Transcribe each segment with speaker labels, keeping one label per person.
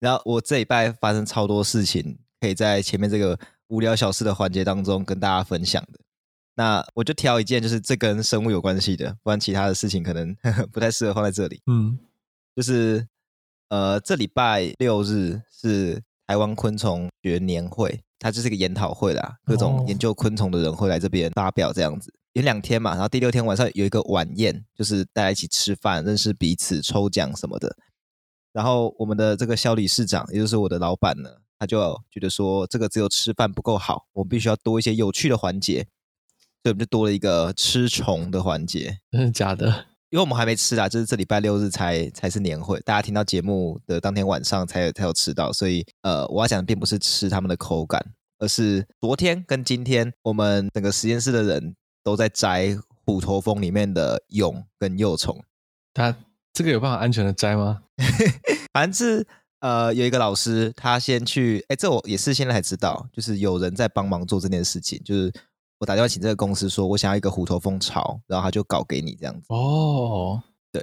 Speaker 1: 然后我这礼拜发生超多事情，可以在前面这个无聊小事的环节当中跟大家分享的。那我就挑一件，就是这跟生物有关系的，不然其他的事情可能呵 呵不太适合放在这里。
Speaker 2: 嗯，
Speaker 1: 就是呃，这礼拜六日是台湾昆虫学年会，它就是一个研讨会啦，各种研究昆虫的人会来这边发表这样子。有两天嘛，然后第六天晚上有一个晚宴，就是大家一起吃饭、认识彼此、抽奖什么的。然后我们的这个萧理事长，也就是我的老板呢，他就觉得说，这个只有吃饭不够好，我们必须要多一些有趣的环节。所以我们就多了一个吃虫的环节，
Speaker 2: 真的假的？
Speaker 1: 因为我们还没吃啊，就是这礼拜六日才才是年会，大家听到节目的当天晚上才有才有吃到，所以呃，我要讲的并不是吃他们的口感，而是昨天跟今天我们整个实验室的人都在摘虎头蜂里面的蛹跟幼虫。
Speaker 2: 他这个有办法安全的摘吗？
Speaker 1: 反正是呃，有一个老师他先去，哎，这我也是现在才知道，就是有人在帮忙做这件事情，就是。我打电话请这个公司说，我想要一个虎头蜂巢，然后他就搞给你这样子。
Speaker 2: 哦，
Speaker 1: 对，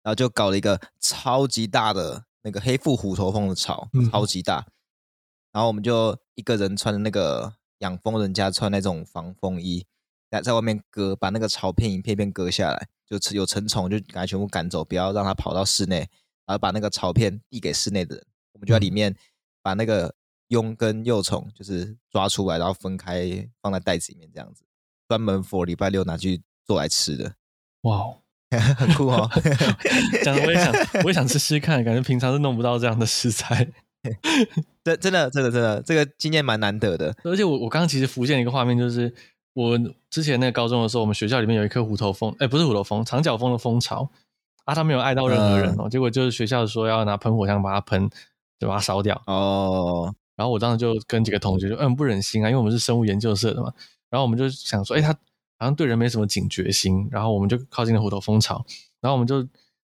Speaker 1: 然后就搞了一个超级大的那个黑腹虎头蜂的巢，超级大。嗯、然后我们就一个人穿的那个养蜂人家穿那种防蜂衣，在在外面割，把那个巢片一片片割下来，就有成虫就赶快全部赶走，不要让它跑到室内，然后把那个草片递给室内的人，我们就在里面把那个。蛹跟幼虫就是抓出来，然后分开放在袋子里面，这样子，专门 for 礼拜六拿去做来吃的。
Speaker 2: 哇，
Speaker 1: 很酷哦！
Speaker 2: 讲的我也想，我也想吃吃看，感觉平常是弄不到这样的食材。
Speaker 1: 真真的真的真的，这个经验蛮难得的。
Speaker 2: 而且我我刚刚其实浮现一个画面，就是我之前那个高中的时候，我们学校里面有一棵虎头蜂，哎，不是虎头蜂，长角蜂的蜂巢啊，它没有爱到任何人哦。嗯、结果就是学校说要拿喷火枪把它喷，就把它烧掉哦。然后我当时就跟几个同学就嗯不忍心啊，因为我们是生物研究社的嘛。然后我们就想说，哎，它好像对人没什么警觉心。然后我们就靠近了虎头蜂巢，然后我们就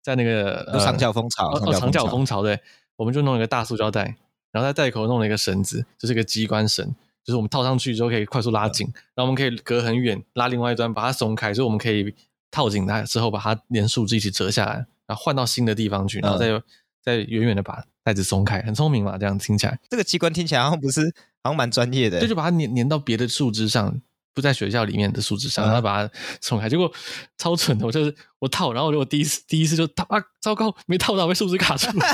Speaker 2: 在那个、呃、
Speaker 1: 长角蜂巢，
Speaker 2: 哦，长角蜂巢对，我们就弄了一个大塑胶袋，然后在袋口弄了一个绳子，就是一个机关绳，就是我们套上去之后可以快速拉紧，嗯、然后我们可以隔很远拉另外一端把它松开，所以我们可以套紧它之后把它连树枝一起折下来，然后换到新的地方去，然后再、嗯、再远远的把。袋子松开，很聪明嘛？这样听起来，
Speaker 1: 这个机关听起来好像不是，好像蛮专业的。
Speaker 2: 就就把它粘粘到别的树枝上，不在学校里面的树枝上，然后把它松开。结果超蠢的，我就是我套，然后我第一次第一次就套啊，糟糕，没套到，被树枝卡住了，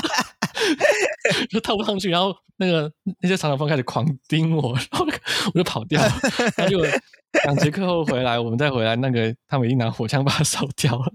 Speaker 2: 就套不上去。然后那个那些长角蜂开始狂盯我，然后我就跑掉了。然后就两节课后回来，我们再回来，那个他们已经拿火枪把它烧掉了。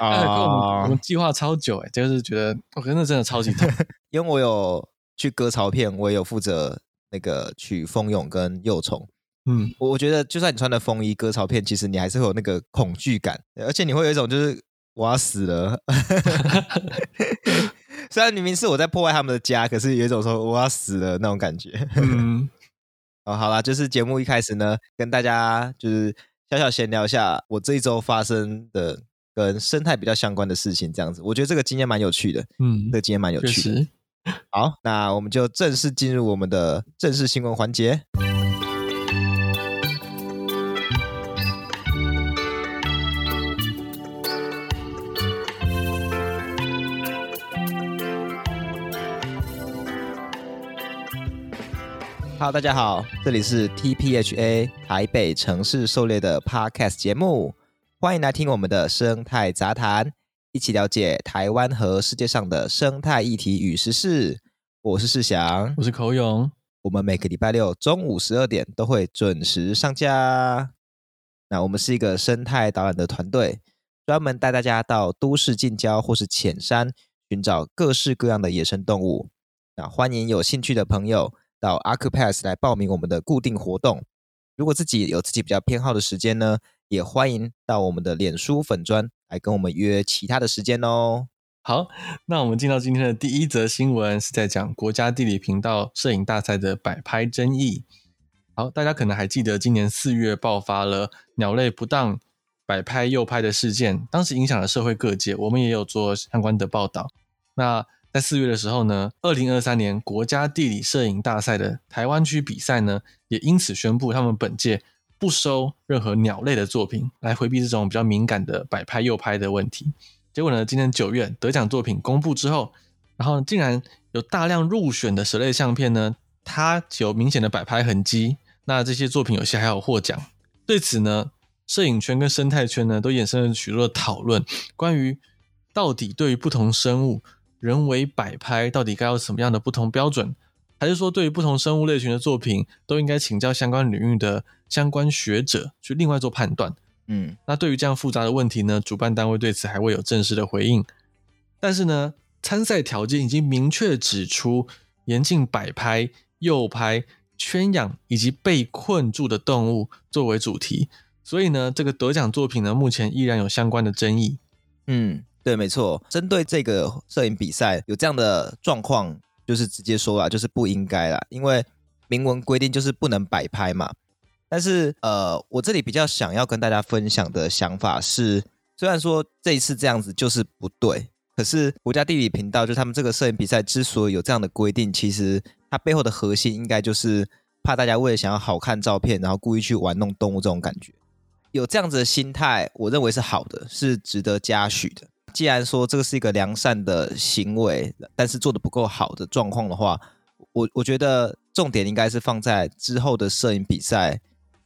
Speaker 2: 啊，我们我们计划超久哎，就是觉得我真的真的超级痛，
Speaker 1: 因为我有去割巢片，我也有负责那个取蜂蛹跟幼虫。嗯，我觉得就算你穿的风衣割巢片，其实你还是会有那个恐惧感，而且你会有一种就是我要死了。虽然明明是我在破坏他们的家，可是有一种说我要死了那种感觉。嗯，哦，好啦，就是节目一开始呢，跟大家就是小小闲聊一下我这一周发生的。跟生态比较相关的事情，这样子，我觉得这个经验蛮有趣的。嗯，这个经验蛮有趣的。好，那我们就正式进入我们的正式新闻环节。Hello，大家好，这里是 TPHA 台北城市狩猎的 Podcast 节目。欢迎来听我们的生态杂谈，一起了解台湾和世界上的生态议题与时事。我是世祥，
Speaker 2: 我是口勇。
Speaker 1: 我们每个礼拜六中午十二点都会准时上架。那我们是一个生态导览的团队，专门带大家到都市近郊或是浅山，寻找各式各样的野生动物。那欢迎有兴趣的朋友到 Accupass 来报名我们的固定活动。如果自己有自己比较偏好的时间呢，也欢迎到我们的脸书粉专来跟我们约其他的时间哦。
Speaker 2: 好，那我们进到今天的第一则新闻，是在讲国家地理频道摄影大赛的摆拍争议。好，大家可能还记得今年四月爆发了鸟类不当摆拍诱拍的事件，当时影响了社会各界，我们也有做相关的报道。那在四月的时候呢，二零二三年国家地理摄影大赛的台湾区比赛呢，也因此宣布他们本届。不收任何鸟类的作品，来回避这种比较敏感的摆拍诱拍的问题。结果呢，今年九月得奖作品公布之后，然后竟然有大量入选的蛇类相片呢，它有明显的摆拍痕迹。那这些作品有些还有获奖。对此呢，摄影圈跟生态圈呢都衍生了许多的讨论，关于到底对于不同生物人为摆拍到底该有什么样的不同标准，还是说对于不同生物类群的作品都应该请教相关领域的相关学者去另外做判断？嗯，那对于这样复杂的问题呢，主办单位对此还未有正式的回应。但是呢，参赛条件已经明确指出，严禁摆拍、诱拍。圈养以及被困住的动物作为主题，所以呢，这个得奖作品呢，目前依然有相关的争议。
Speaker 1: 嗯，对，没错。针对这个摄影比赛有这样的状况，就是直接说啦，就是不应该啦，因为明文规定就是不能摆拍嘛。但是，呃，我这里比较想要跟大家分享的想法是，虽然说这一次这样子就是不对，可是国家地理频道就他们这个摄影比赛之所以有这样的规定，其实。它背后的核心应该就是怕大家为了想要好看照片，然后故意去玩弄动物这种感觉。有这样子的心态，我认为是好的，是值得嘉许的。既然说这个是一个良善的行为，但是做得不够好的状况的话，我我觉得重点应该是放在之后的摄影比赛，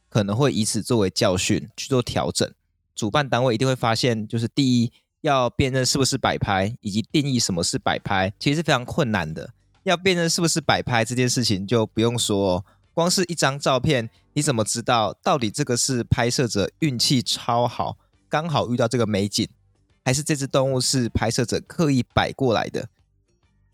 Speaker 1: 可能会以此作为教训去做调整。主办单位一定会发现，就是第一要辨认是不是摆拍，以及定义什么是摆拍，其实是非常困难的。要辨认是不是摆拍这件事情，就不用说，光是一张照片，你怎么知道到底这个是拍摄者运气超好，刚好遇到这个美景，还是这只动物是拍摄者刻意摆过来的？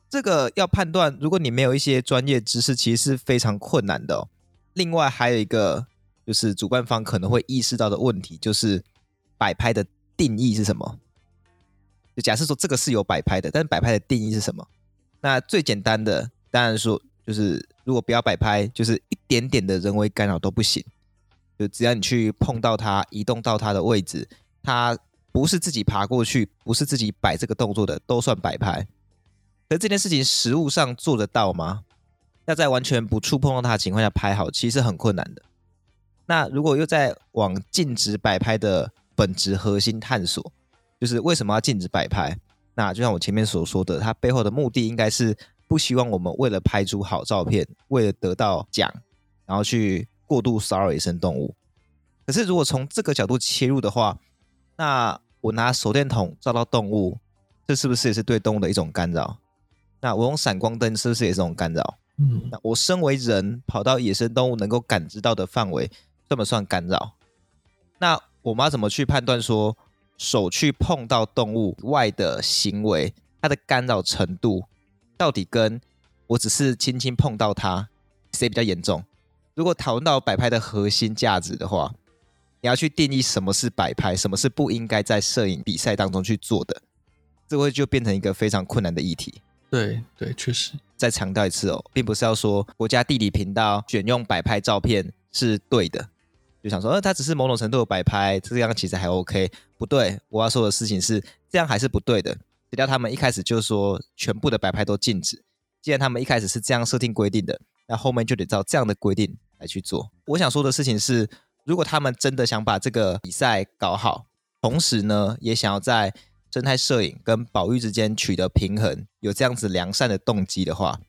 Speaker 1: 这个要判断，如果你没有一些专业知识，其实是非常困难的哦。另外还有一个，就是主办方可能会意识到的问题，就是摆拍的定义是什么？就假设说这个是有摆拍的，但是摆拍的定义是什么？那最简单的，当然说就是，如果不要摆拍，就是一点点的人为干扰都不行。就只要你去碰到它，移动到它的位置，它不是自己爬过去，不是自己摆这个动作的，都算摆拍。可这件事情实物上做得到吗？要在完全不触碰到它的情况下拍好，其实很困难的。那如果又在往禁止摆拍的本质核心探索，就是为什么要禁止摆拍？那就像我前面所说的，它背后的目的应该是不希望我们为了拍出好照片，为了得到奖，然后去过度骚扰野生动物。可是如果从这个角度切入的话，那我拿手电筒照到动物，这是不是也是对动物的一种干扰？那我用闪光灯是不是也是一种干扰？嗯，那我身为人跑到野生动物能够感知到的范围，算不算干扰？那我们要怎么去判断说？手去碰到动物外的行为，它的干扰程度到底跟我只是轻轻碰到它，谁比较严重？如果讨论到摆拍的核心价值的话，你要去定义什么是摆拍，什么是不应该在摄影比赛当中去做的，这会就变成一个非常困难的议题。
Speaker 2: 对对，确实。
Speaker 1: 再强调一次哦，并不是要说国家地理频道选用摆拍照片是对的。就想说，呃，它只是某种程度的摆拍，这样其实还 OK。不对，我要说的事情是，这样还是不对的。只要他们一开始就说全部的摆拍都禁止，既然他们一开始是这样设定规定的，那后面就得照这样的规定来去做。我想说的事情是，如果他们真的想把这个比赛搞好，同时呢，也想要在生态摄影跟保育之间取得平衡，有这样子良善的动机的话，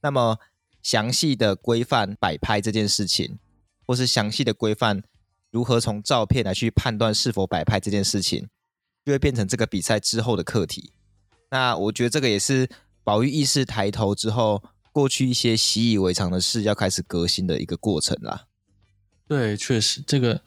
Speaker 1: 那么详细的规范摆拍这件事情。或是详细的规范如何从照片来去判断是否摆拍这件事情，就会变成这个比赛之后的课题。那我觉得这个也是保育意识抬头之后，过去一些习以为常的事要开始革新的一个过程啦。
Speaker 2: 对，确实，这个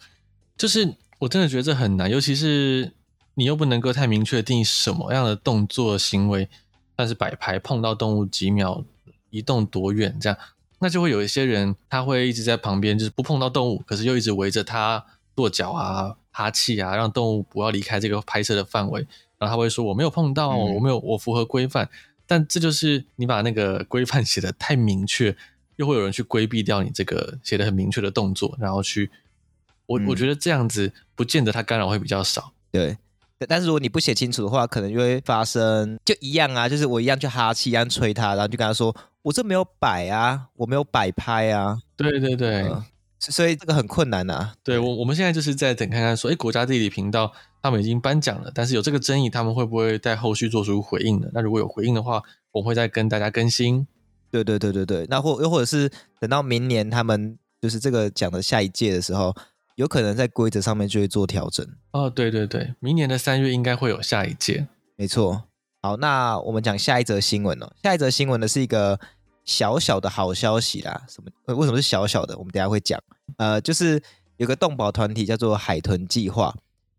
Speaker 2: 就是我真的觉得这很难，尤其是你又不能够太明确定义什么样的动作行为，算是摆拍碰到动物几秒，移动多远这样。那就会有一些人，他会一直在旁边，就是不碰到动物，可是又一直围着它跺脚啊、哈气啊，让动物不要离开这个拍摄的范围。然后他会说：“我没有碰到，我没有，我符合规范。”但这就是你把那个规范写得太明确，又会有人去规避掉你这个写的很明确的动作，然后去我、嗯、我觉得这样子不见得它干扰会比较少。
Speaker 1: 对，但是如果你不写清楚的话，可能就会发生就一样啊，就是我一样去哈气，一样吹他，然后就跟他说。我这没有摆啊，我没有摆拍啊。
Speaker 2: 对对对，呃、
Speaker 1: 所以这个很困难啊。
Speaker 2: 对我，我们现在就是在等看看说，哎，国家地理频道他们已经颁奖了，但是有这个争议，他们会不会在后续做出回应呢？那如果有回应的话，我会再跟大家更新。
Speaker 1: 对对对对对，那或又或者是等到明年他们就是这个讲的下一届的时候，有可能在规则上面就会做调整。
Speaker 2: 哦，对对对，明年的三月应该会有下一届。
Speaker 1: 没错。好，那我们讲下一则新闻哦。下一则新闻呢是一个小小的好消息啦。什么？为什么是小小的？我们等下会讲。呃，就是有个动保团体叫做海豚计划，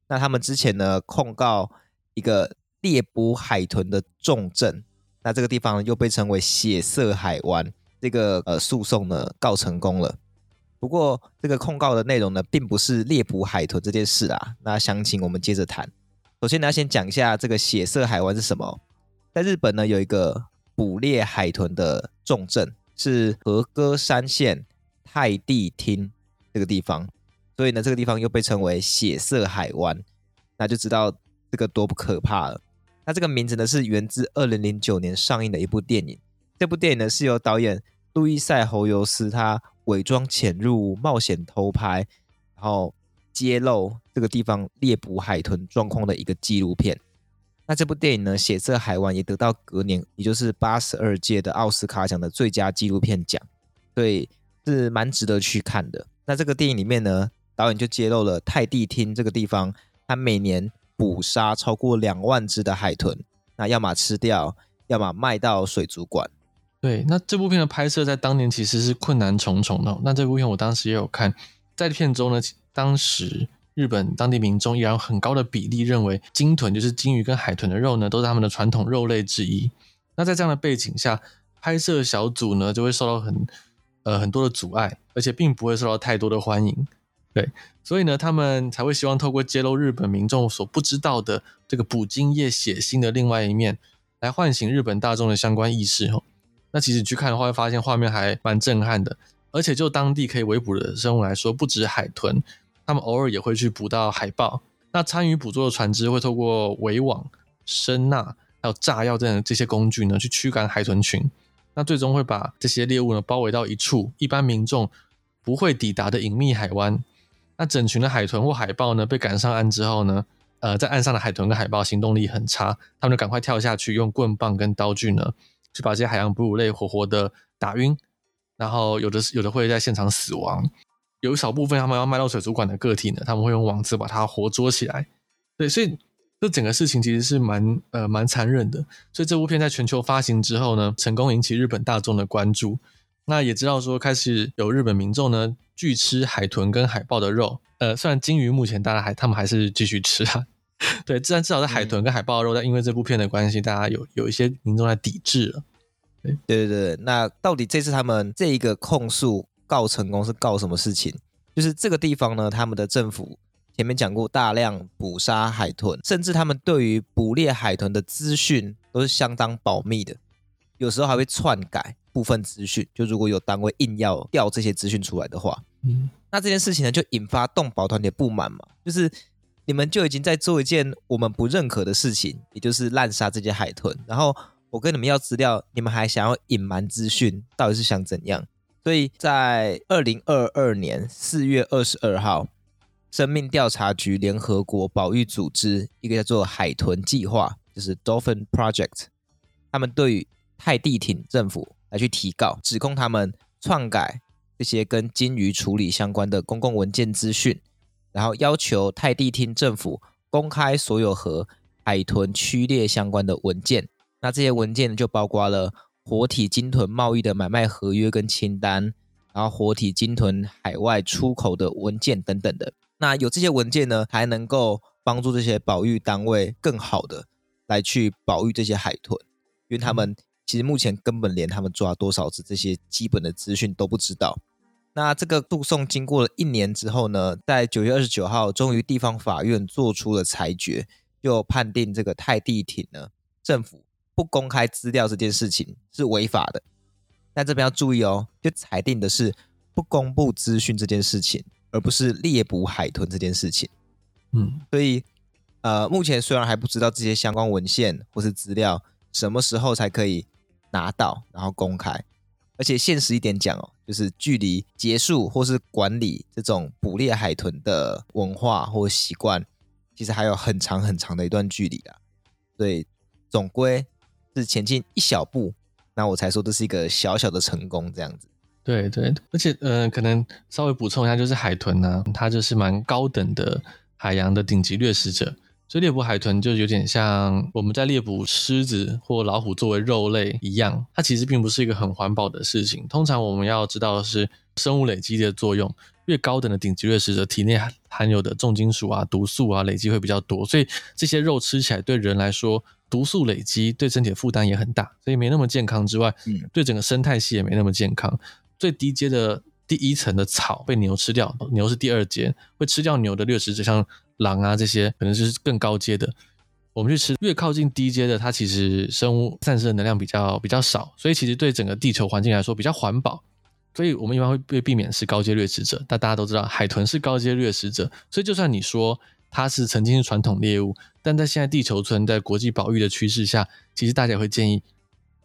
Speaker 1: 那他们之前呢控告一个猎捕海豚的重镇。那这个地方又被称为血色海湾，这个呃诉讼呢告成功了。不过这个控告的内容呢，并不是猎捕海豚这件事啊。那详情我们接着谈。首先呢，要先讲一下这个血色海湾是什么。在日本呢，有一个捕猎海豚的重镇，是和歌山县太地町这个地方。所以呢，这个地方又被称为血色海湾，那就知道这个多不可怕了。那这个名字呢，是源自二零零九年上映的一部电影。这部电影呢，是由导演路易塞·侯尤斯他伪装潜入冒险偷拍，然后揭露这个地方猎捕海豚状况的一个纪录片。那这部电影呢，《血色海湾》也得到隔年，也就是八十二届的奥斯卡奖的最佳纪录片奖，所以是蛮值得去看的。那这个电影里面呢，导演就揭露了泰地町这个地方，他每年捕杀超过两万只的海豚，那要么吃掉，要么卖到水族馆。
Speaker 2: 对，那这部片的拍摄在当年其实是困难重重的。那这部片我当时也有看，在片中呢，当时日本当地民众依然有很高的比例认为鲸豚就是鲸鱼跟海豚的肉呢，都是他们的传统肉类之一。那在这样的背景下，拍摄小组呢就会受到很呃很多的阻碍，而且并不会受到太多的欢迎。对，所以呢，他们才会希望透过揭露日本民众所不知道的这个捕鲸业血腥的另外一面，来唤醒日本大众的相关意识。哦，那其实你去看的话，会发现画面还蛮震撼的。而且就当地可以围捕的生物来说，不止海豚，他们偶尔也会去捕到海豹。那参与捕捉的船只会透过围网、声呐，还有炸药这样的这些工具呢，去驱赶海豚群。那最终会把这些猎物呢包围到一处，一般民众不会抵达的隐秘海湾。那整群的海豚或海豹呢，被赶上岸之后呢，呃，在岸上的海豚跟海豹行动力很差，他们就赶快跳下去，用棍棒跟刀具呢，去把这些海洋哺乳类活活的打晕，然后有的有的会在现场死亡，有少部分他们要卖到水族馆的个体呢，他们会用网子把它活捉起来。对，所以这整个事情其实是蛮呃蛮残忍的。所以这部片在全球发行之后呢，成功引起日本大众的关注。那也知道说，开始有日本民众呢拒吃海豚跟海豹的肉。呃，虽然鲸鱼目前大家还他们还是继续吃啊，对，自然至少在海豚跟海豹的肉，但因为这部片的关系，大家有有一些民众在抵制了。对
Speaker 1: 对对对，那到底这次他们这一个控诉告成功是告什么事情？就是这个地方呢，他们的政府前面讲过大量捕杀海豚，甚至他们对于捕猎海豚的资讯都是相当保密的，有时候还会篡改。部分资讯，就如果有单位硬要调这些资讯出来的话，嗯，那这件事情呢，就引发动保团体的不满嘛，就是你们就已经在做一件我们不认可的事情，也就是滥杀这些海豚，然后我跟你们要资料，你们还想要隐瞒资讯，到底是想怎样？所以在二零二二年四月二十二号，生命调查局联合国保育组织一个叫做海豚计划，就是 Dolphin Project，他们对于泰地町政府。来去提告，指控他们篡改这些跟鲸鱼处理相关的公共文件资讯，然后要求泰地厅政府公开所有和海豚区列相关的文件。那这些文件就包括了活体鲸豚贸易的买卖合约跟清单，然后活体鲸豚海外出口的文件等等的。那有这些文件呢，还能够帮助这些保育单位更好的来去保育这些海豚，因为他们。其实目前根本连他们抓多少只这些基本的资讯都不知道。那这个诉讼经过了一年之后呢，在九月二十九号，终于地方法院做出了裁决，就判定这个泰地艇呢，政府不公开资料这件事情是违法的。但这边要注意哦，就裁定的是不公布资讯这件事情，而不是猎捕海豚这件事情。嗯，所以呃，目前虽然还不知道这些相关文献或是资料什么时候才可以。拿到，然后公开，而且现实一点讲哦，就是距离结束或是管理这种捕猎海豚的文化或习惯，其实还有很长很长的一段距离啊。所以总归是前进一小步，那我才说这是一个小小的成功，这样子。
Speaker 2: 对对，而且呃，可能稍微补充一下，就是海豚呢、它就是蛮高等的海洋的顶级掠食者。所以猎捕海豚就有点像我们在猎捕狮子或老虎作为肉类一样，它其实并不是一个很环保的事情。通常我们要知道的是生物累积的作用，越高等的顶级掠食者体内含有的重金属啊、毒素啊累积会比较多，所以这些肉吃起来对人来说毒素累积对身体的负担也很大，所以没那么健康之外，嗯，对整个生态系也没那么健康。最低阶的第一层的草被牛吃掉，牛是第二阶会吃掉牛的掠食者，像。狼啊，这些可能就是更高阶的。我们去吃越靠近低阶的，它其实生物散失的能量比较比较少，所以其实对整个地球环境来说比较环保。所以我们一般会被避免是高阶掠食者。但大家都知道，海豚是高阶掠食者，所以就算你说它是曾经是传统猎物，但在现在地球村在国际保育的趋势下，其实大家也会建议，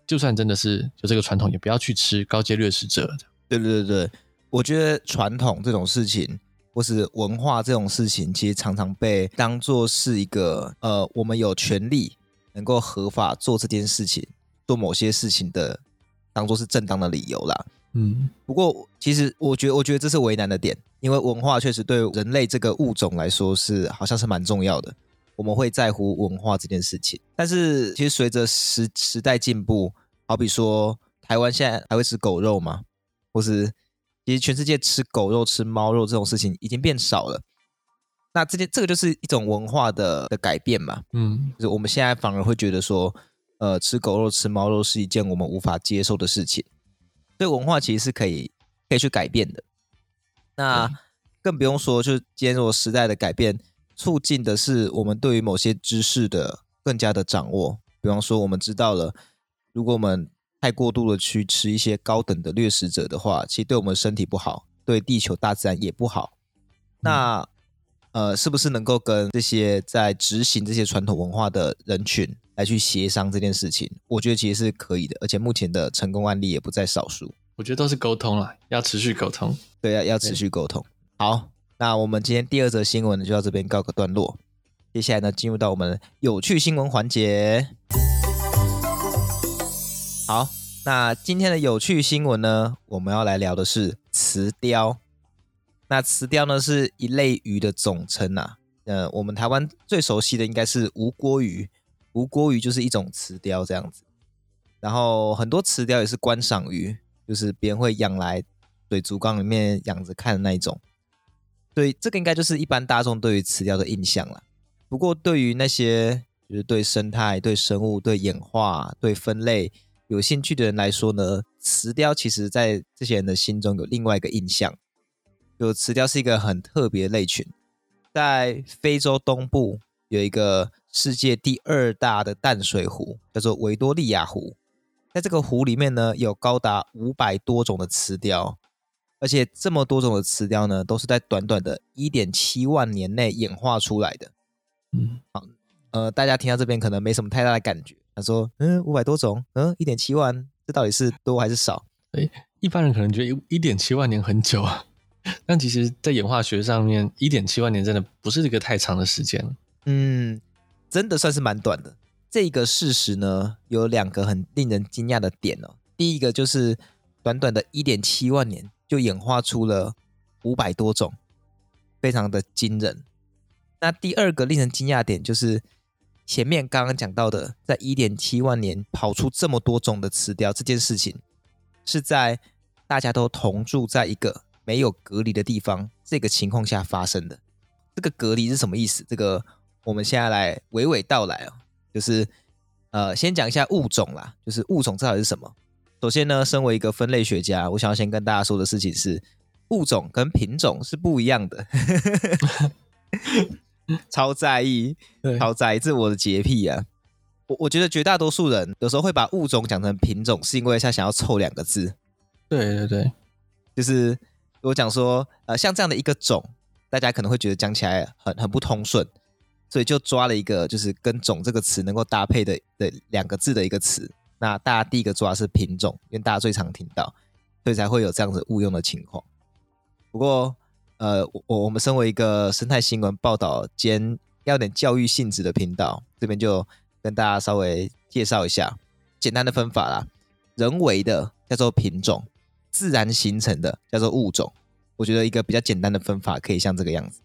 Speaker 2: 就算真的是有这个传统，也不要去吃高阶掠食者。
Speaker 1: 对对对对，我觉得传统这种事情。或是文化这种事情，其实常常被当做是一个呃，我们有权利能够合法做这件事情，做某些事情的，当做是正当的理由啦。嗯，不过其实我觉得，我觉得这是为难的点，因为文化确实对人类这个物种来说是好像是蛮重要的，我们会在乎文化这件事情。但是其实随着时时代进步，好比说台湾现在还会吃狗肉吗？或是？其实全世界吃狗肉、吃猫肉这种事情已经变少了，那这件这个就是一种文化的的改变嘛，嗯，就是我们现在反而会觉得说，呃，吃狗肉、吃猫肉是一件我们无法接受的事情，所以文化其实是可以可以去改变的。那更不用说，就是今天如果时代的改变，促进的是我们对于某些知识的更加的掌握，比方说我们知道了，如果我们太过度的去吃一些高等的掠食者的话，其实对我们身体不好，对地球大自然也不好。那呃，是不是能够跟这些在执行这些传统文化的人群来去协商这件事情？我觉得其实是可以的，而且目前的成功案例也不在少数。
Speaker 2: 我觉得都是沟通了，要持续沟通。
Speaker 1: 对，要要持续沟通。好，那我们今天第二则新闻呢，就到这边告个段落。接下来呢，进入到我们有趣新闻环节。好，那今天的有趣新闻呢，我们要来聊的是慈鯛。那慈鯛呢，是一类鱼的总称啊。呃，我们台湾最熟悉的应该是吴锅鱼，吴锅鱼就是一种慈鯛这样子。然后很多慈鯛也是观赏鱼，就是别人会养来水族缸里面养着看的那一种。所以这个应该就是一般大众对于慈鯛的印象了。不过对于那些就是对生态、对生物、对演化、对分类。有兴趣的人来说呢，慈鯛其实在这些人的心中有另外一个印象，就慈鯛是一个很特别的类群，在非洲东部有一个世界第二大的淡水湖，叫做维多利亚湖，在这个湖里面呢，有高达五百多种的慈鯛，而且这么多种的慈鯛呢，都是在短短的一点七万年内演化出来的。嗯，好，呃，大家听到这边可能没什么太大的感觉。他说：“嗯，五百多种，嗯，一点七万，这到底是多还是少？
Speaker 2: 诶，一般人可能觉得一点七万年很久啊，但其实，在演化学上面，一点七万年真的不是一个太长的时间。
Speaker 1: 嗯，真的算是蛮短的。这个事实呢，有两个很令人惊讶的点哦。第一个就是，短短的一点七万年就演化出了五百多种，非常的惊人。那第二个令人惊讶点就是。”前面刚刚讲到的，在一点七万年跑出这么多种的慈鯛这件事情，是在大家都同住在一个没有隔离的地方这个情况下发生的。这个隔离是什么意思？这个我们现在来娓娓道来哦。就是呃，先讲一下物种啦，就是物种到底是什么？首先呢，身为一个分类学家，我想要先跟大家说的事情是，物种跟品种是不一样的。超在意，超在意，这是我的洁癖啊！我我觉得绝大多数人有时候会把物种讲成品种，是因为他想要凑两个字。
Speaker 2: 对对对，
Speaker 1: 就是我讲说，呃，像这样的一个种，大家可能会觉得讲起来很很不通顺，所以就抓了一个就是跟“种”这个词能够搭配的的两个字的一个词。那大家第一个抓的是品种，因为大家最常听到，所以才会有这样子误用的情况。不过，呃，我我们身为一个生态新闻报道兼要点教育性质的频道，这边就跟大家稍微介绍一下，简单的分法啦，人为的叫做品种，自然形成的叫做物种。我觉得一个比较简单的分法可以像这个样子。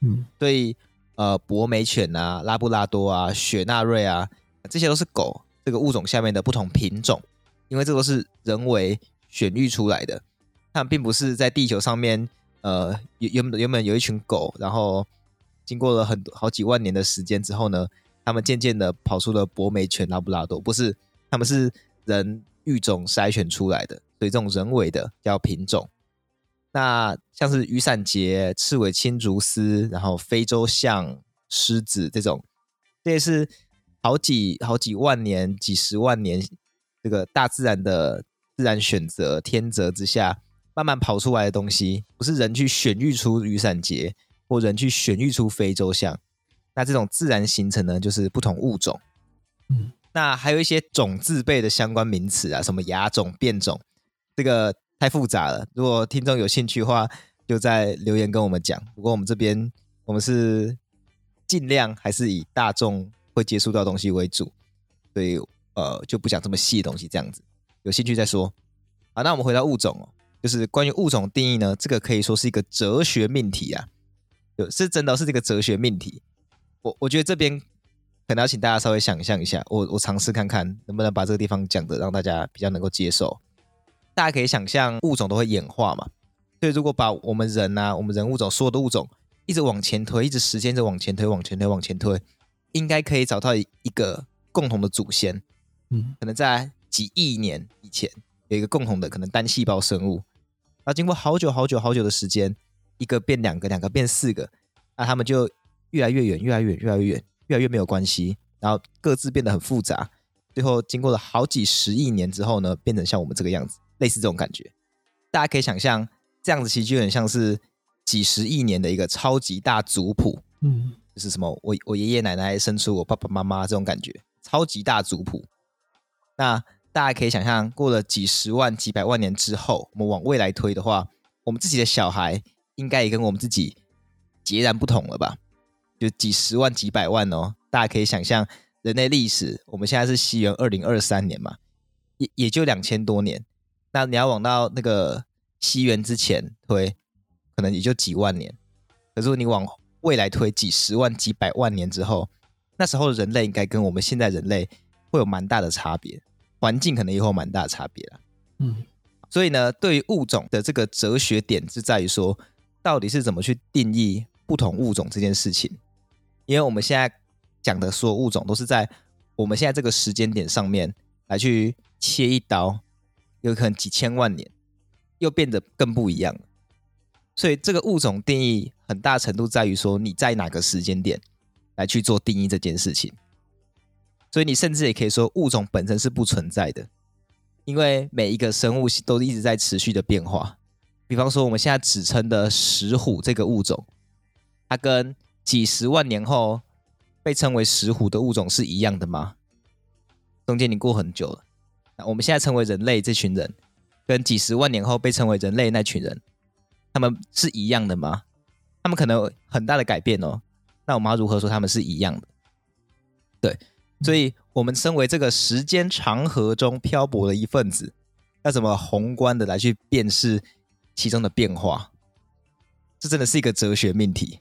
Speaker 2: 嗯，
Speaker 1: 所以呃，博美犬啊、拉布拉多啊、雪纳瑞啊，这些都是狗这个物种下面的不同品种，因为这都是人为选育出来的，它们并不是在地球上面呃原原本有一群狗，然后经过了很多好几万年的时间之后呢，他们渐渐的跑出了博美犬、拉布拉多，不是，他们是人育种筛选出来的，所以这种人为的叫品种。那像是雨伞节、刺尾青竹丝，然后非洲象、狮子这种，这也是好几好几万年、几十万年这个大自然的自然选择、天择之下慢慢跑出来的东西，不是人去选育出雨伞节，或人去选育出非洲象。那这种自然形成呢，就是不同物种。
Speaker 2: 嗯，
Speaker 1: 那还有一些种字辈的相关名词啊，什么亚种、变种，这个。太复杂了，如果听众有兴趣的话，就在留言跟我们讲。不过我们这边，我们是尽量还是以大众会接触到东西为主，所以呃就不讲这么细的东西。这样子，有兴趣再说。好，那我们回到物种哦，就是关于物种定义呢，这个可以说是一个哲学命题啊，是真的是这个哲学命题。我我觉得这边可能要请大家稍微想象一下，我我尝试看看能不能把这个地方讲的让大家比较能够接受。大家可以想象，物种都会演化嘛，所以如果把我们人呐、啊，我们人物种所有的物种一直往前推，一直时间一直往前推，往前推，往前推，应该可以找到一个共同的祖先。
Speaker 2: 嗯，可
Speaker 1: 能在几亿年以前有一个共同的可能单细胞生物，那经过好久好久好久的时间，一个变两个，两个变四个，那他们就越来越远，越来越远，越来越远，越来越没有关系，然后各自变得很复杂，最后经过了好几十亿年之后呢，变成像我们这个样子。类似这种感觉，大家可以想象，这样子其实就很像是几十亿年的一个超级大族谱，
Speaker 2: 嗯，
Speaker 1: 就是什么我我爷爷奶奶生出我爸爸妈妈这种感觉，超级大族谱。那大家可以想象，过了几十万、几百万年之后，我们往未来推的话，我们自己的小孩应该也跟我们自己截然不同了吧？就几十万、几百万哦，大家可以想象，人类历史，我们现在是西元二零二三年嘛，也也就两千多年。那你要往到那个西元之前推，可能也就几万年。可是你往未来推几十万、几百万年之后，那时候人类应该跟我们现在人类会有蛮大的差别，环境可能也会有蛮大的差别了。
Speaker 2: 嗯，
Speaker 1: 所以呢，对于物种的这个哲学点是在于说，到底是怎么去定义不同物种这件事情？因为我们现在讲的所有物种都是在我们现在这个时间点上面来去切一刀。有可能几千万年，又变得更不一样了。所以这个物种定义很大程度在于说你在哪个时间点来去做定义这件事情。所以你甚至也可以说物种本身是不存在的，因为每一个生物都一直在持续的变化。比方说我们现在只称的石虎这个物种，它跟几十万年后被称为石虎的物种是一样的吗？中间你过很久了。我们现在称为人类这群人，跟几十万年后被称为人类那群人，他们是一样的吗？他们可能有很大的改变哦。那我们要如何说他们是一样的？对，所以我们身为这个时间长河中漂泊的一份子，要怎么宏观的来去辨识其中的变化？这真的是一个哲学命题。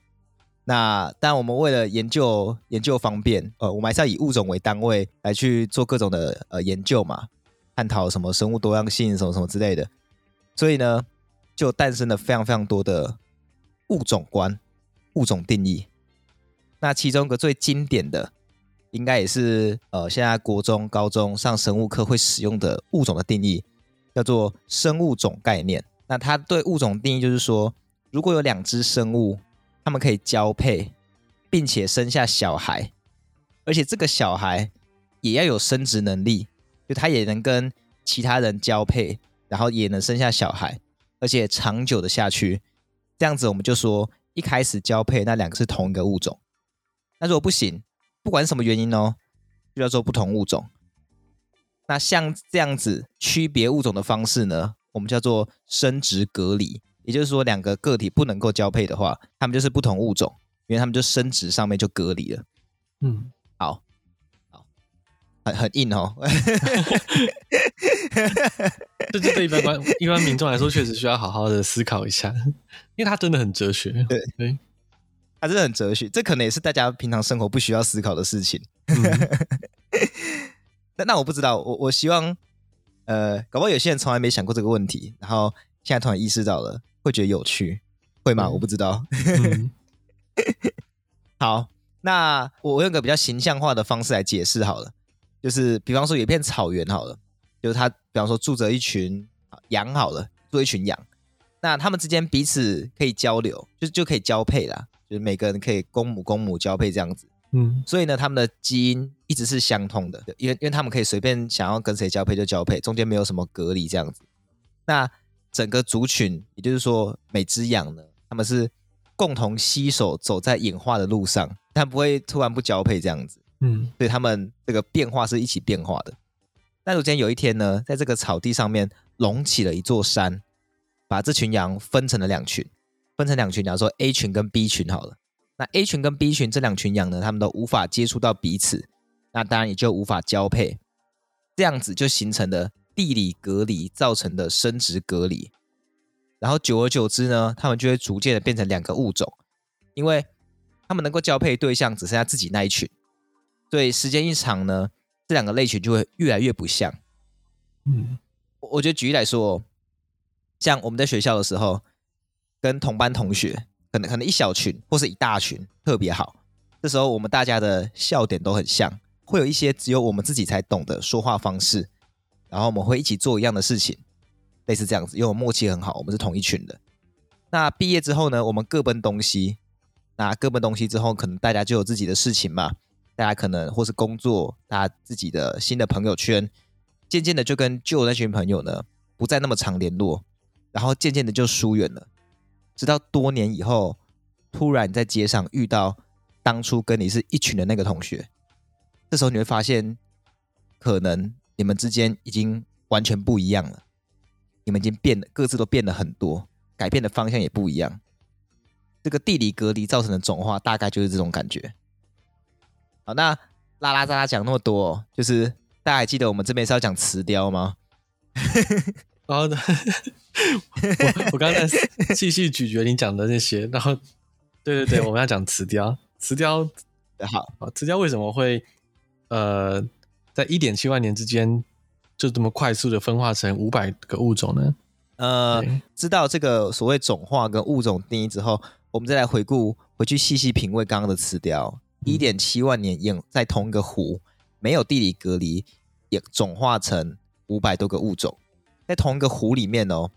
Speaker 1: 那当然，我们为了研究研究方便，呃，我们还是要以物种为单位来去做各种的呃研究嘛。探讨什么生物多样性，什么什么之类的，所以呢，就诞生了非常非常多的物种观、物种定义。那其中一个最经典的，应该也是呃，现在国中、高中上生物课会使用的物种的定义，叫做生物种概念。那它对物种定义就是说，如果有两只生物，它们可以交配，并且生下小孩，而且这个小孩也要有生殖能力。就它也能跟其他人交配，然后也能生下小孩，而且长久的下去，这样子我们就说一开始交配那两个是同一个物种。那如果不行，不管什么原因哦，就叫做不同物种。那像这样子区别物种的方式呢，我们叫做生殖隔离。也就是说，两个个体不能够交配的话，它们就是不同物种，因为它们就生殖上面就隔离了。
Speaker 2: 嗯，
Speaker 1: 好。好很很硬哦。
Speaker 2: 这这对一般观一般民众来说，确实需要好好的思考一下，因为他真的很哲学。
Speaker 1: 对对，他真的很哲学，这可能也是大家平常生活不需要思考的事情。那、嗯、那我不知道，我我希望，呃，搞不好有些人从来没想过这个问题，然后现在突然意识到了，会觉得有趣，会吗？嗯、我不知道。嗯、好，那我我用个比较形象化的方式来解释好了，就是比方说有一片草原好了。就是它，比方说住着一群羊，好了，住一群羊，那他们之间彼此可以交流，就就可以交配啦，就是每个人可以公母公母交配这样子，嗯，所以呢，他们的基因一直是相通的，因为因为他们可以随便想要跟谁交配就交配，中间没有什么隔离这样子。那整个族群，也就是说每只羊呢，他们是共同携手走在演化的路上，但不会突然不交配这样子，嗯，所以他们这个变化是一起变化的。那如今天有一天呢，在这个草地上面隆起了一座山，把这群羊分成了两群，分成两群，假如说 A 群跟 B 群好了。那 A 群跟 B 群这两群羊呢，他们都无法接触到彼此，那当然也就无法交配，这样子就形成了地理隔离造成的生殖隔离。然后久而久之呢，他们就会逐渐的变成两个物种，因为他们能够交配对象只剩下自己那一群，所以时间一长呢。这两个类群就会越来越不像。嗯，我觉得举例来说，像我们在学校的时候，跟同班同学，可能可能一小群或是一大群特别好。这时候我们大家的笑点都很像，会有一些只有我们自己才懂的说话方式，然后我们会一起做一样的事情，类似这样子，因为我们默契很好，我们是同一群的。那毕业之后呢，我们各奔东西。那各奔东西之后，可能大家就有自己的事情嘛。大家可能或是工作，大家自己的新的朋友圈，渐渐的就跟旧那群朋友呢，不再那么常联络，然后渐渐的就疏远了。直到多年以后，突然在街上遇到当初跟你是一群的那个同学，这时候你会发现，可能你们之间已经完全不一样了，你们已经变了，各自都变了很多，改变的方向也不一样。这个地理隔离造成的种化，大概就是这种感觉。好，那拉拉杂杂讲那么多，就是大家还记得我们这边是要讲辞雕吗？
Speaker 2: 好的，我我刚才细细咀嚼你讲的那些，然后对对对，我们要讲磁雕，磁雕好，好，辞雕为什么会呃在一点七万年之间就这么快速的分化成五百个物种呢？
Speaker 1: 呃，知道这个所谓种化跟物种定义之后，我们再来回顾，回去细细品味刚刚的词雕。一点七万年演在同一个湖，没有地理隔离，也种化成五百多个物种，在同一个湖里面哦。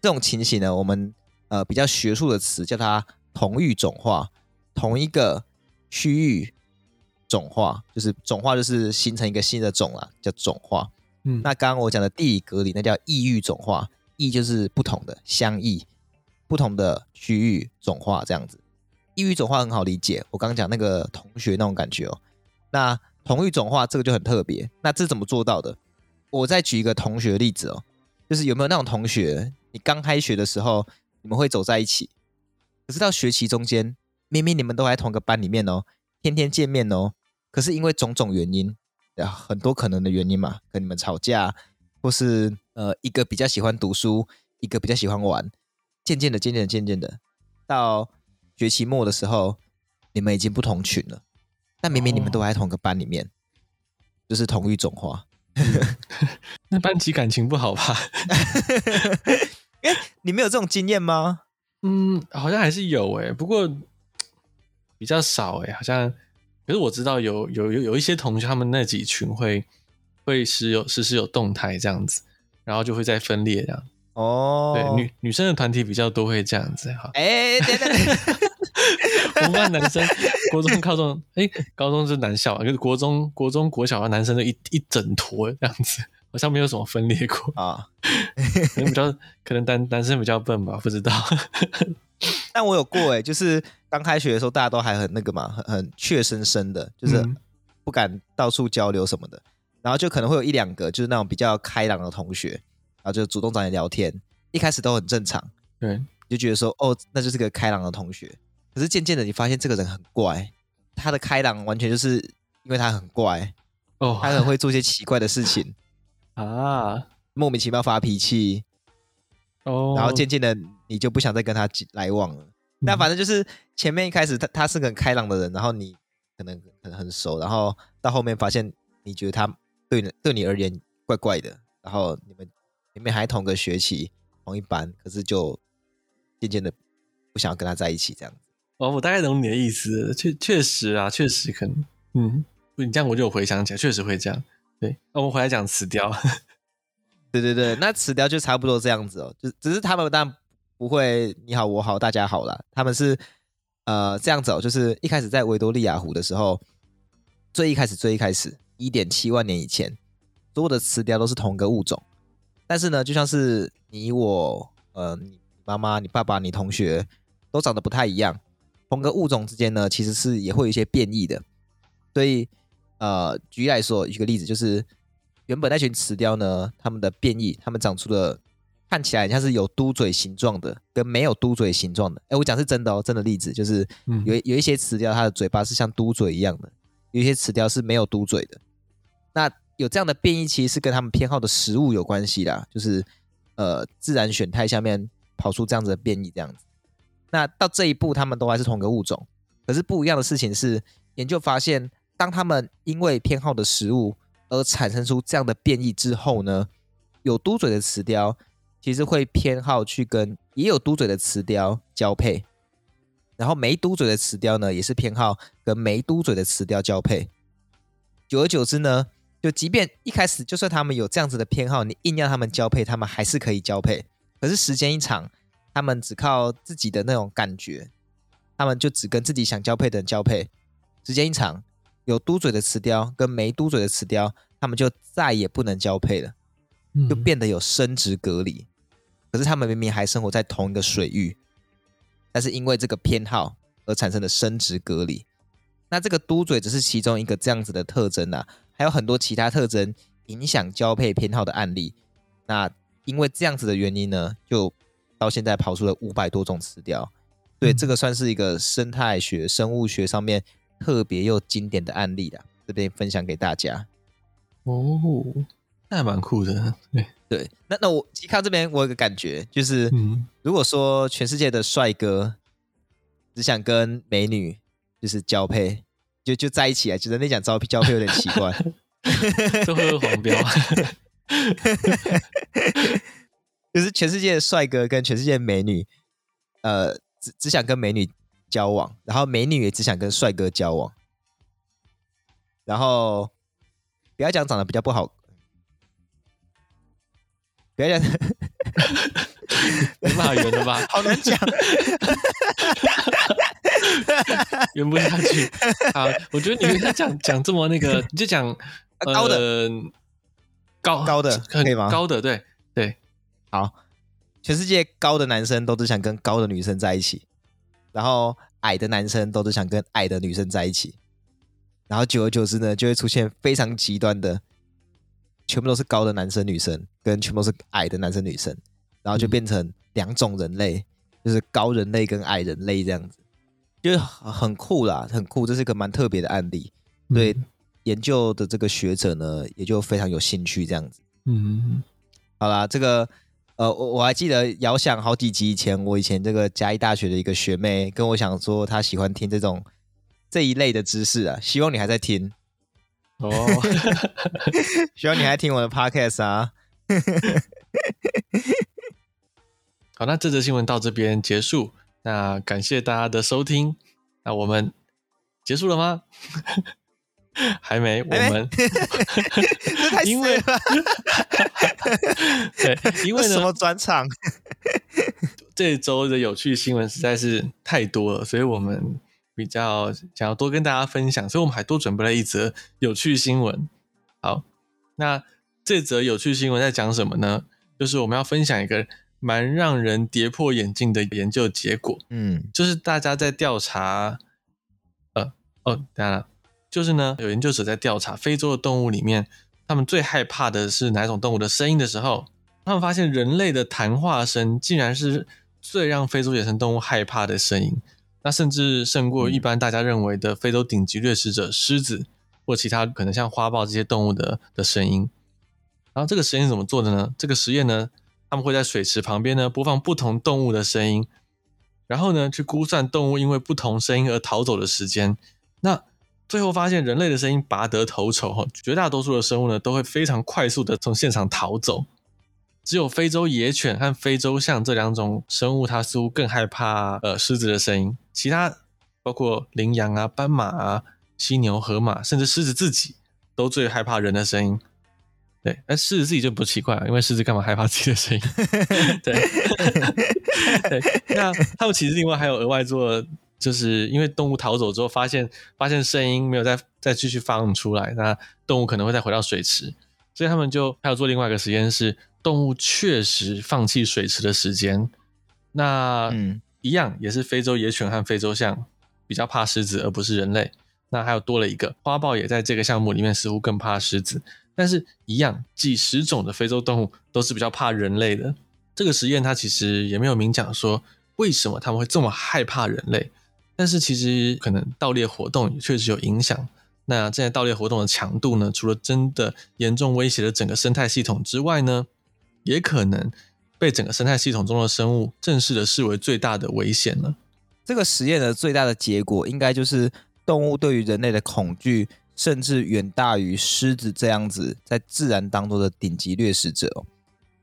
Speaker 1: 这种情形呢，我们呃比较学术的词叫它同域种化，同一个区域种化，就是种化就是形成一个新的种啊，叫种化。嗯，那刚刚我讲的地理隔离，那叫异域种化，异就是不同的相异，不同的区域种化这样子。异域种化很好理解，我刚刚讲那个同学那种感觉哦。那同域种化这个就很特别，那这是怎么做到的？我再举一个同学的例子哦，就是有没有那种同学，你刚开学的时候你们会走在一起，可是到学期中间，明明你们都在同个班里面哦，天天见面哦，可是因为种种原因，很多可能的原因嘛，跟你们吵架，或是呃一个比较喜欢读书，一个比较喜欢玩，渐渐的、渐渐的、渐渐的到。学期末的时候，你们已经不同群了，但明明你们都在同个班里面，哦、就是同一种话。
Speaker 2: 那班级感情不好吧？
Speaker 1: 哎，你没有这种经验吗？
Speaker 2: 嗯，好像还是有哎，不过比较少哎，好像。可是我知道有有有有一些同学，他们那几群会会时有时时有动态这样子，然后就会再分裂这样。哦，对，女女生的团体比较多，会这样子哈。
Speaker 1: 哎，等等，
Speaker 2: 我们班男生国中、高中，哎，高中是男校，就是国中、国中、国小的男生都一一整坨这样子，好像没有什么分裂过啊。可能比较可能男男生比较笨吧，不知道。
Speaker 1: 但我有过哎，就是刚开学的时候，大家都还很那个嘛，很很怯生生的，就是不敢到处交流什么的。然后就可能会有一两个，就是那种比较开朗的同学。然后就主动找你聊天，一开始都很正常，对，就觉得说哦，那就是个开朗的同学。可是渐渐的，你发现这个人很怪，他的开朗完全就是因为他很怪，哦，他很会做一些奇怪的事情。
Speaker 2: 啊，
Speaker 1: 莫名其妙发脾气。哦，然后渐渐的你就不想再跟他来往了。那、嗯、反正就是前面一开始他他是个很开朗的人，然后你可能很很熟，然后到后面发现你觉得他对你对你而言怪怪的，然后你们前面还同个学期同一班，可是就渐渐的不想要跟他在一起这样。子。
Speaker 2: 哦，我大概懂你的意思，确确实啊，确实可能，嗯，你这样我就回想起来，确实会这样。对，那我们回来讲辞雕，
Speaker 1: 对对对，那辞雕就差不多这样子哦，就只是他们当然不会你好我好大家好啦，他们是呃这样子哦，就是一开始在维多利亚湖的时候，最一开始最一开始一点七万年以前，所有的辞雕都是同个物种，但是呢，就像是你我呃你妈妈你爸爸你同学都长得不太一样。同个物种之间呢，其实是也会有一些变异的，所以呃，举例来说，举个例子，就是原本那群雌雕呢，它们的变异，它们长出了看起来像是有嘟嘴形状的，跟没有嘟嘴形状的。哎，我讲是真的哦，真的例子就是有有一些雌雕，它的嘴巴是像嘟嘴一样的，有一些雌雕是没有嘟嘴的。那有这样的变异，其实是跟它们偏好的食物有关系啦，就是呃，自然选态下面跑出这样子的变异，这样子。那到这一步，他们都还是同个物种，可是不一样的事情是，研究发现，当他们因为偏好的食物而产生出这样的变异之后呢，有嘟嘴的雌雕其实会偏好去跟也有嘟嘴的雌雕交配，然后没嘟嘴的雌雕呢，也是偏好跟没嘟嘴的雌雕交配。久而久之呢，就即便一开始就算他们有这样子的偏好，你硬要他们交配，他们还是可以交配。可是时间一长，他们只靠自己的那种感觉，他们就只跟自己想交配的人交配。时间一长，有嘟嘴的雌雕跟没嘟嘴的雌雕，他们就再也不能交配了，就变得有生殖隔离。可是他们明明还生活在同一个水域，但是因为这个偏好而产生的生殖隔离。那这个嘟嘴只是其中一个这样子的特征呐、啊，还有很多其他特征影响交配偏好的案例。那因为这样子的原因呢，就到现在跑出了五百多种辞雕，对，这个算是一个生态学、生物学上面特别又经典的案例啦，这边分享给大家。
Speaker 2: 哦，那还蛮酷的。对
Speaker 1: 对，那那我其实看这边，我有个感觉，就是、嗯、如果说全世界的帅哥只想跟美女就是交配，就就在一起啊，觉得那讲招聘交配有点奇怪，
Speaker 2: 都会有黄标。
Speaker 1: 就是全世界的帅哥跟全世界的美女，呃，只只想跟美女交往，然后美女也只想跟帅哥交往，然后不要讲长得比较不好，不要讲，
Speaker 2: 没办法圆的吧？
Speaker 1: 好难讲，
Speaker 2: 圆不下去。好，我觉得你跟他讲讲这么那个，你就讲、呃、
Speaker 1: 高的
Speaker 2: 高
Speaker 1: 高的可以吗？
Speaker 2: 高的对。
Speaker 1: 好，全世界高的男生都只想跟高的女生在一起，然后矮的男生都只想跟矮的女生在一起，然后久而久之呢，就会出现非常极端的，全部都是高的男生女生，跟全部都是矮的男生女生，然后就变成两种人类，嗯、就是高人类跟矮人类这样子，就很酷啦，很酷，这是一个蛮特别的案例，对、嗯、研究的这个学者呢，也就非常有兴趣这样子。嗯，好啦，这个。呃，我我还记得遥想好几集以前，我以前这个嘉义大学的一个学妹跟我讲说，她喜欢听这种这一类的知识啊。希望你还在听哦，希望你还在听我的 podcast 啊。
Speaker 2: 好，那这则新闻到这边结束。那感谢大家的收听。那我们结束了吗？还没，我们因为 对，因为呢，
Speaker 1: 什么转场？
Speaker 2: 这周的有趣新闻实在是太多了，所以我们比较想要多跟大家分享，所以我们还多准备了一则有趣新闻。好，那这则有趣新闻在讲什么呢？就是我们要分享一个蛮让人跌破眼镜的研究结果。嗯，就是大家在调查，呃，哦，当然了。就是呢，有研究者在调查非洲的动物里面，他们最害怕的是哪种动物的声音的时候，他们发现人类的谈话声竟然是最让非洲野生动物害怕的声音，那甚至胜过一般大家认为的非洲顶级掠食者狮子，或其他可能像花豹这些动物的的声音。然后这个实验是怎么做的呢？这个实验呢，他们会在水池旁边呢播放不同动物的声音，然后呢去估算动物因为不同声音而逃走的时间。那最后发现人类的声音拔得头筹哈，绝大多数的生物呢都会非常快速的从现场逃走。只有非洲野犬和非洲象这两种生物，它似乎更害怕呃狮子的声音。其他包括羚羊啊、斑马啊、犀牛、河马，甚至狮子自己，都最害怕人的声音。对，但狮子自己就不奇怪了，因为狮子干嘛害怕自己的声音？对，对。那他们其实另外还有额外做，就是因为动物逃走之后，发现发现声音没有再再继续放出来，那动物可能会再回到水池，所以他们就还有做另外一个实验是。动物确实放弃水池的时间，那嗯，一样也是非洲野犬和非洲象比较怕狮子，而不是人类。那还有多了一个花豹，也在这个项目里面似乎更怕狮子，但是一样几十种的非洲动物都是比较怕人类的。这个实验它其实也没有明讲说为什么他们会这么害怕人类，但是其实可能盗猎活动确实有影响。那这些盗猎活动的强度呢，除了真的严重威胁了整个生态系统之外呢，也可能被整个生态系统中的生物正式的视为最大的危险了。
Speaker 1: 这个实验的最大的结果，应该就是动物对于人类的恐惧，甚至远大于狮子这样子在自然当中的顶级掠食者。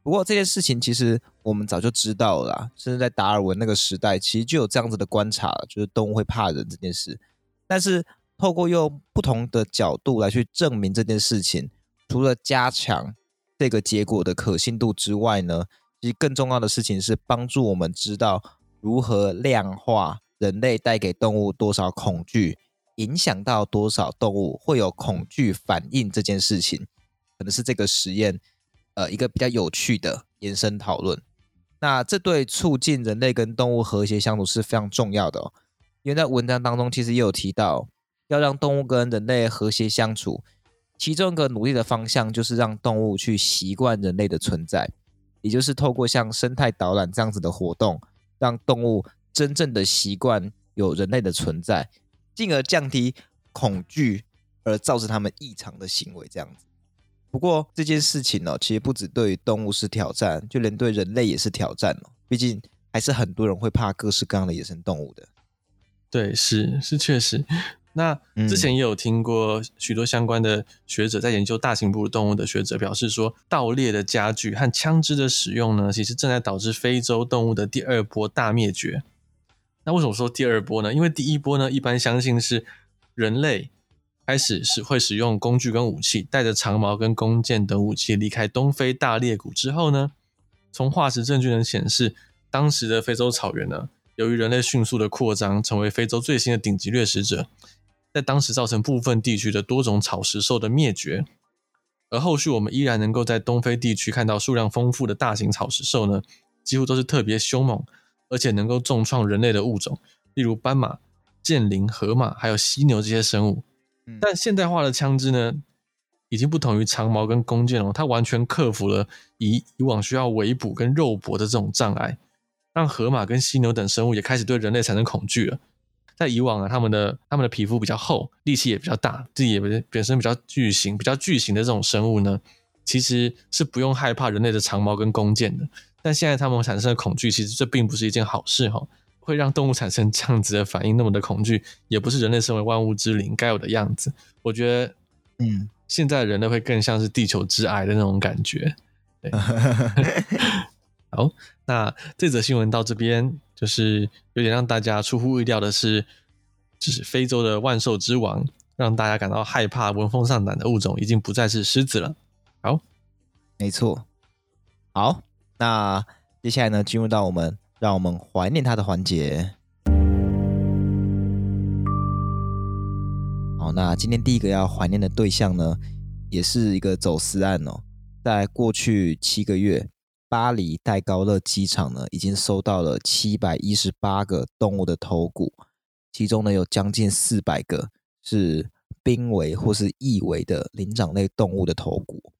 Speaker 1: 不过这件事情其实我们早就知道了，甚至在达尔文那个时代，其实就有这样子的观察了，就是动物会怕人这件事。但是透过用不同的角度来去证明这件事情，除了加强。这个结果的可信度之外呢，其实更重要的事情是帮助我们知道如何量化人类带给动物多少恐惧，影响到多少动物会有恐惧反应这件事情，可能是这个实验呃一个比较有趣的延伸讨论。那这对促进人类跟动物和谐相处是非常重要的哦，因为在文章当中其实也有提到，要让动物跟人类和谐相处。其中一个努力的方向就是让动物去习惯人类的存在，也就是透过像生态导览这样子的活动，让动物真正的习惯有人类的存在，进而降低恐惧而造成他们异常的行为。这样子。不过这件事情呢，其实不止对于动物是挑战，就连对人类也是挑战哦。毕竟还是很多人会怕各式各样的野生动物的。
Speaker 2: 对，是是确实。那之前也有听过许多相关的学者在研究大型哺乳动物的学者表示说，盗猎的加剧和枪支的使用呢，其实正在导致非洲动物的第二波大灭绝。那为什么说第二波呢？因为第一波呢，一般相信是人类开始是会使用工具跟武器，带着长矛跟弓箭等武器离开东非大裂谷之后呢，从化石证据能显示，当时的非洲草原呢，由于人类迅速的扩张，成为非洲最新的顶级掠食者。在当时造成部分地区的多种草食兽的灭绝，而后续我们依然能够在东非地区看到数量丰富的大型草食兽呢，几乎都是特别凶猛，而且能够重创人类的物种，例如斑马、剑羚、河马，还有犀牛这些生物。但现代化的枪支呢，已经不同于长矛跟弓箭了，它完全克服了以以往需要围捕跟肉搏的这种障碍，让河马跟犀牛等生物也开始对人类产生恐惧了。在以往啊，他们的他们的皮肤比较厚，力气也比较大，自己也本身比较巨型、比较巨型的这种生物呢，其实是不用害怕人类的长矛跟弓箭的。但现在他们产生的恐惧，其实这并不是一件好事哈，会让动物产生这样子的反应，那么的恐惧，也不是人类身为万物之灵该有的样子。我觉得，嗯，现在人类会更像是地球之癌的那种感觉。对 好，那这则新闻到这边。就是有点让大家出乎意料的是，就是非洲的万兽之王，让大家感到害怕、闻风丧胆的物种已经不再是狮子了。好，
Speaker 1: 没错。好，那接下来呢，进入到我们让我们怀念它的环节。好，那今天第一个要怀念的对象呢，也是一个走私案哦，在过去七个月。巴黎戴高乐机场呢，已经收到了七百一十八个动物的头骨，其中呢有将近四百个是濒危或是易危的灵长类动物的头骨，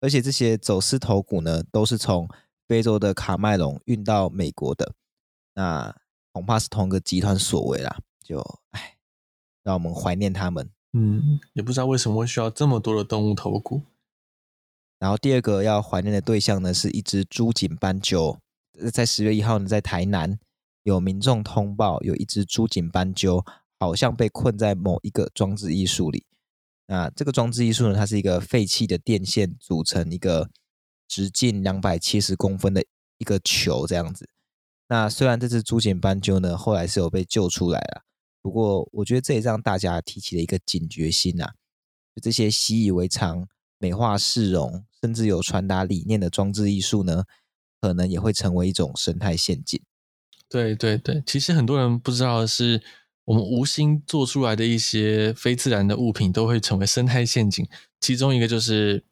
Speaker 1: 而且这些走私头骨呢，都是从非洲的卡麦隆运到美国的，那恐怕是同一个集团所为啦。就唉，让我们怀念他们，
Speaker 2: 嗯，也不知道为什么会需要这么多的动物头骨。
Speaker 1: 然后第二个要怀念的对象呢，是一只猪颈斑鸠。在十月一号呢，在台南有民众通报，有一只猪颈斑鸠好像被困在某一个装置艺术里。那这个装置艺术呢，它是一个废弃的电线组成一个直径两百七十公分的一个球这样子。那虽然这只朱颈斑鸠呢，后来是有被救出来了，不过我觉得这也让大家提起了一个警觉心呐、啊，就这些习以为常、美化市容，甚至有传达理念的装置艺术呢，可能也会成为一种生态陷阱。
Speaker 2: 对对对，其实很多人不知道的是，我们无心做出来的一些非自然的物品，都会成为生态陷阱。其中一个就是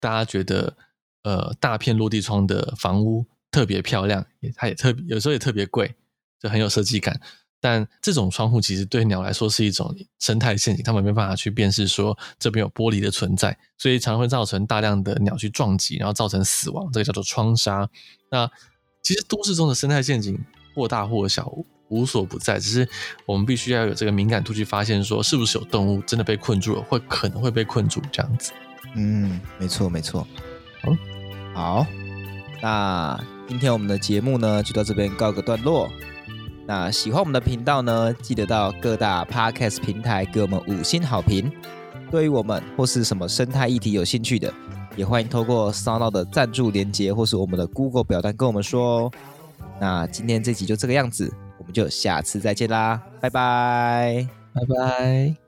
Speaker 2: 大家觉得，呃，大片落地窗的房屋。特别漂亮，也它也特别，有时候也特别贵，就很有设计感。但这种窗户其实对鸟来说是一种生态陷阱，它们没办法去辨识说这边有玻璃的存在，所以常常会造成大量的鸟去撞击，然后造成死亡。这个叫做窗杀。那其实都市中的生态陷阱或大或小无所不在，只是我们必须要有这个敏感度去发现说是不是有动物真的被困住了，会可能会被困住这样子。
Speaker 1: 嗯，没错没错。好，好，那。今天我们的节目呢，就到这边告个段落。那喜欢我们的频道呢，记得到各大 Podcast 平台给我们五星好评。对于我们或是什么生态议题有兴趣的，也欢迎透过 s o n o 的赞助连接或是我们的 Google 表单跟我们说哦。那今天这集就这个样子，我们就下次再见啦，拜拜，
Speaker 2: 拜拜。